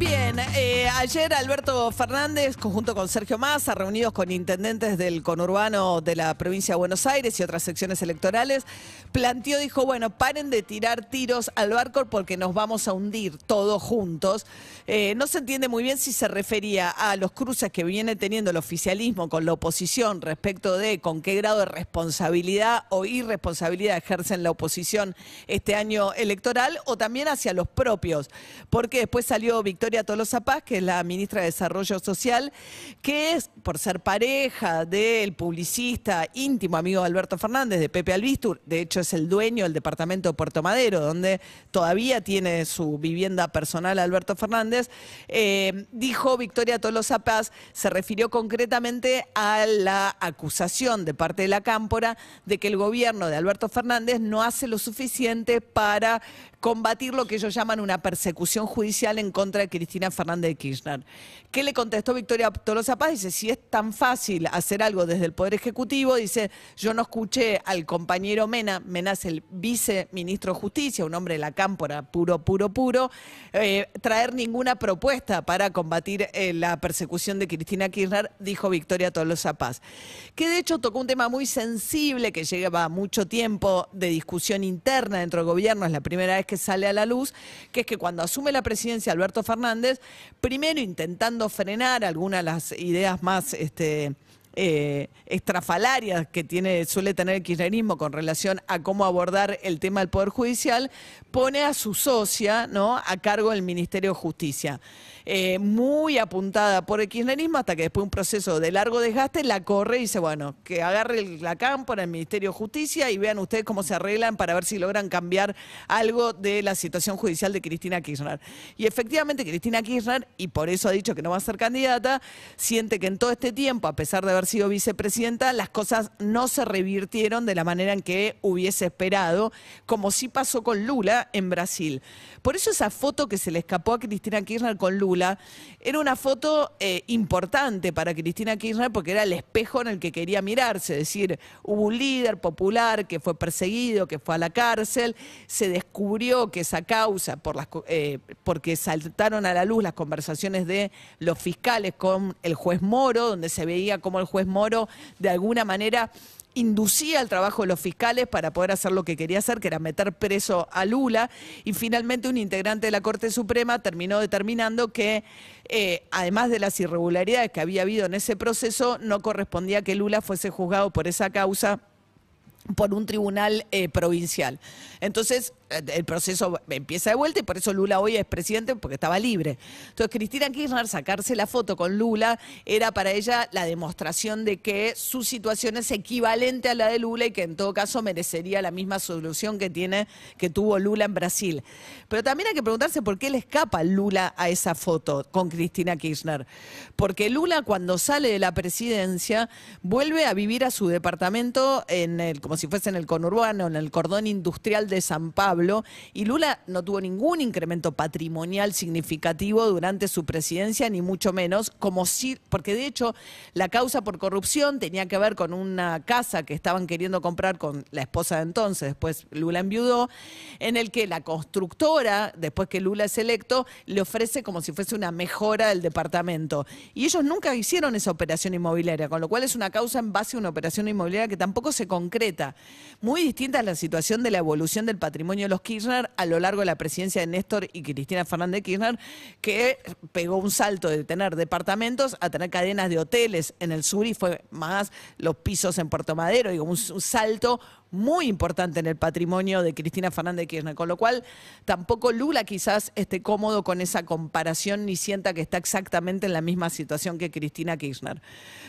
Bien, eh, ayer Alberto Fernández, conjunto con Sergio Massa, reunidos con intendentes del conurbano de la provincia de Buenos Aires y otras secciones electorales, planteó, dijo, bueno, paren de tirar tiros al barco porque nos vamos a hundir todos juntos. Eh, no se entiende muy bien si se refería a los cruces que viene teniendo el oficialismo con la oposición respecto de con qué grado de responsabilidad o irresponsabilidad ejercen la oposición este año electoral o también hacia los propios, porque después salió Victoria Tolosa Paz, que es la ministra de Desarrollo Social, que es, por ser pareja del publicista íntimo amigo de Alberto Fernández, de Pepe Albistur, de hecho es el dueño del departamento de Puerto Madero, donde todavía tiene su vivienda personal Alberto Fernández, eh, dijo Victoria Tolosa Paz, se refirió concretamente a la acusación de parte de la Cámpora de que el gobierno de Alberto Fernández no hace lo suficiente para combatir lo que ellos llaman una persecución judicial en contra de Cristina Fernández de Kirchner. ¿Qué le contestó Victoria Tolosa Paz? Dice, si es tan fácil hacer algo desde el Poder Ejecutivo, dice, yo no escuché al compañero Mena, Mena el viceministro de Justicia, un hombre de la cámpora puro, puro, puro, eh, traer ninguna propuesta para combatir eh, la persecución de Cristina Kirchner, dijo Victoria Tolosa. Que de hecho tocó un tema muy sensible que lleva mucho tiempo de discusión interna dentro del gobierno, es la primera vez que sale a la luz, que es que cuando asume la presidencia Alberto Fernández, primero intentando frenar algunas de las ideas más este, eh, estrafalarias que tiene, suele tener el kirchnerismo con relación a cómo abordar el tema del Poder Judicial, pone a su socia ¿no? a cargo del Ministerio de Justicia. Eh, muy apuntada por el kirchnerismo hasta que después de un proceso de largo desgaste la corre y dice, bueno, que agarre la cámpora, el Ministerio de Justicia y vean ustedes cómo se arreglan para ver si logran cambiar algo de la situación judicial de Cristina Kirchner. Y efectivamente Cristina Kirchner, y por eso ha dicho que no va a ser candidata, siente que en todo este tiempo, a pesar de haber sido vicepresidenta, las cosas no se revirtieron de la manera en que hubiese esperado, como sí pasó con Lula en Brasil. Por eso esa foto que se le escapó a Cristina Kirchner con Lula era una foto eh, importante para Cristina Kirchner porque era el espejo en el que quería mirarse, es decir, hubo un líder popular que fue perseguido, que fue a la cárcel, se descubrió que esa causa, eh, porque saltaron a la luz las conversaciones de los fiscales con el juez Moro, donde se veía cómo el juez Moro de alguna manera inducía el trabajo de los fiscales para poder hacer lo que quería hacer, que era meter preso a Lula, y finalmente un integrante de la Corte Suprema terminó determinando que, eh, además de las irregularidades que había habido en ese proceso, no correspondía que Lula fuese juzgado por esa causa por un tribunal eh, provincial. Entonces, el proceso empieza de vuelta y por eso Lula hoy es presidente porque estaba libre. Entonces, Cristina Kirchner sacarse la foto con Lula era para ella la demostración de que su situación es equivalente a la de Lula y que en todo caso merecería la misma solución que tiene que tuvo Lula en Brasil. Pero también hay que preguntarse por qué le escapa Lula a esa foto con Cristina Kirchner. Porque Lula cuando sale de la presidencia vuelve a vivir a su departamento en el, como si fuese en el conurbano, en el cordón industrial de San Pablo, y Lula no tuvo ningún incremento patrimonial significativo durante su presidencia, ni mucho menos, como si, porque de hecho la causa por corrupción tenía que ver con una casa que estaban queriendo comprar con la esposa de entonces, después Lula enviudó, en el que la constructora, después que Lula es electo, le ofrece como si fuese una mejora del departamento. Y ellos nunca hicieron esa operación inmobiliaria, con lo cual es una causa en base a una operación inmobiliaria que tampoco se concreta. Muy distinta a la situación de la evolución del patrimonio los Kirchner a lo largo de la presidencia de Néstor y Cristina Fernández Kirchner, que pegó un salto de tener departamentos a tener cadenas de hoteles en el sur y fue más los pisos en Puerto Madero, digo, un, un salto muy importante en el patrimonio de Cristina Fernández de Kirchner, con lo cual tampoco Lula quizás esté cómodo con esa comparación ni sienta que está exactamente en la misma situación que Cristina Kirchner.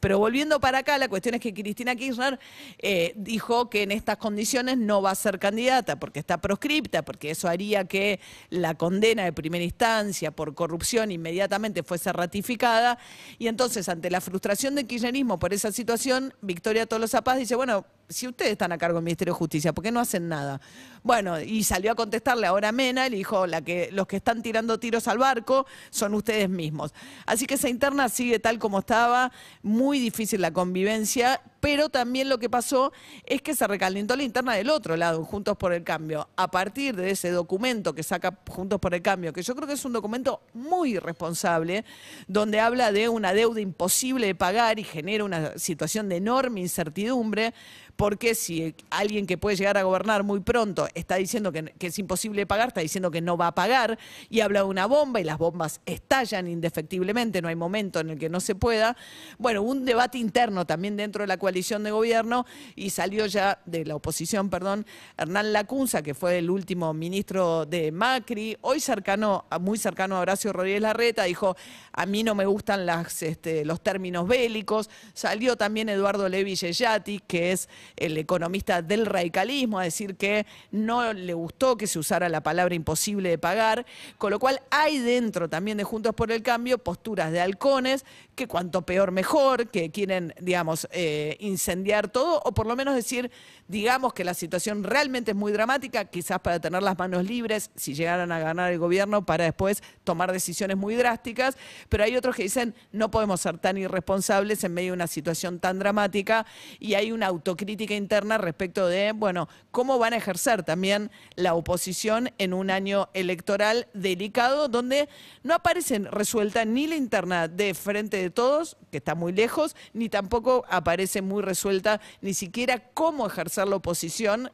Pero volviendo para acá, la cuestión es que Cristina Kirchner eh, dijo que en estas condiciones no va a ser candidata porque está proscripta, porque eso haría que la condena de primera instancia por corrupción inmediatamente fuese ratificada. Y entonces, ante la frustración del kirchnerismo por esa situación, Victoria Tolosa Paz dice, bueno, si ustedes están a cargo del Ministerio de Justicia, ¿por qué no hacen nada? Bueno, y salió a contestarle ahora Mena le dijo, los que están tirando tiros al barco son ustedes mismos. Así que esa interna sigue tal como estaba, muy difícil la convivencia, pero también lo que pasó es que se recalentó la interna del otro lado, Juntos por el Cambio, a partir de ese documento que saca Juntos por el Cambio, que yo creo que es un documento muy irresponsable, donde habla de una deuda imposible de pagar y genera una situación de enorme incertidumbre, porque si alguien que puede llegar a gobernar muy pronto está diciendo que, es imposible pagar, está diciendo que no va a pagar, y habla de una bomba y las bombas estallan indefectiblemente, no hay momento en el que no se pueda. Bueno, un debate interno también dentro de la coalición de gobierno y salió ya de la oposición, perdón, Hernán Lacunza, que fue el último ministro de Macri, hoy cercano, muy cercano a Horacio Rodríguez Larreta, dijo, a mí no me gustan este, los términos bélicos. Salió también Eduardo Levi Yeyati, que es el economista del radicalismo, a decir que no le gustó que se usara la palabra imposible de pagar, con lo cual hay dentro también de Juntos por el Cambio posturas de halcones que cuanto peor mejor, que quieren, digamos, eh, incendiar todo, o por lo menos decir, digamos que la situación realmente es muy dramática, quizás para tener las manos libres, si llegaran a ganar el gobierno, para después tomar decisiones muy drásticas, pero hay otros que dicen, no podemos ser tan irresponsables en medio de una situación tan dramática, y hay una autocrítica interna respecto de, bueno, cómo van a ejercer también la oposición en un año electoral delicado, donde no aparecen resuelta ni la interna de frente de todos, que está muy lejos, ni tampoco aparece muy resuelta ni siquiera cómo ejercer la oposición.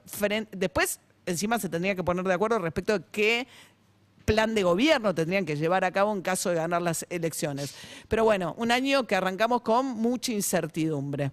Después, encima se tendría que poner de acuerdo respecto a qué plan de gobierno tendrían que llevar a cabo en caso de ganar las elecciones. Pero bueno, un año que arrancamos con mucha incertidumbre.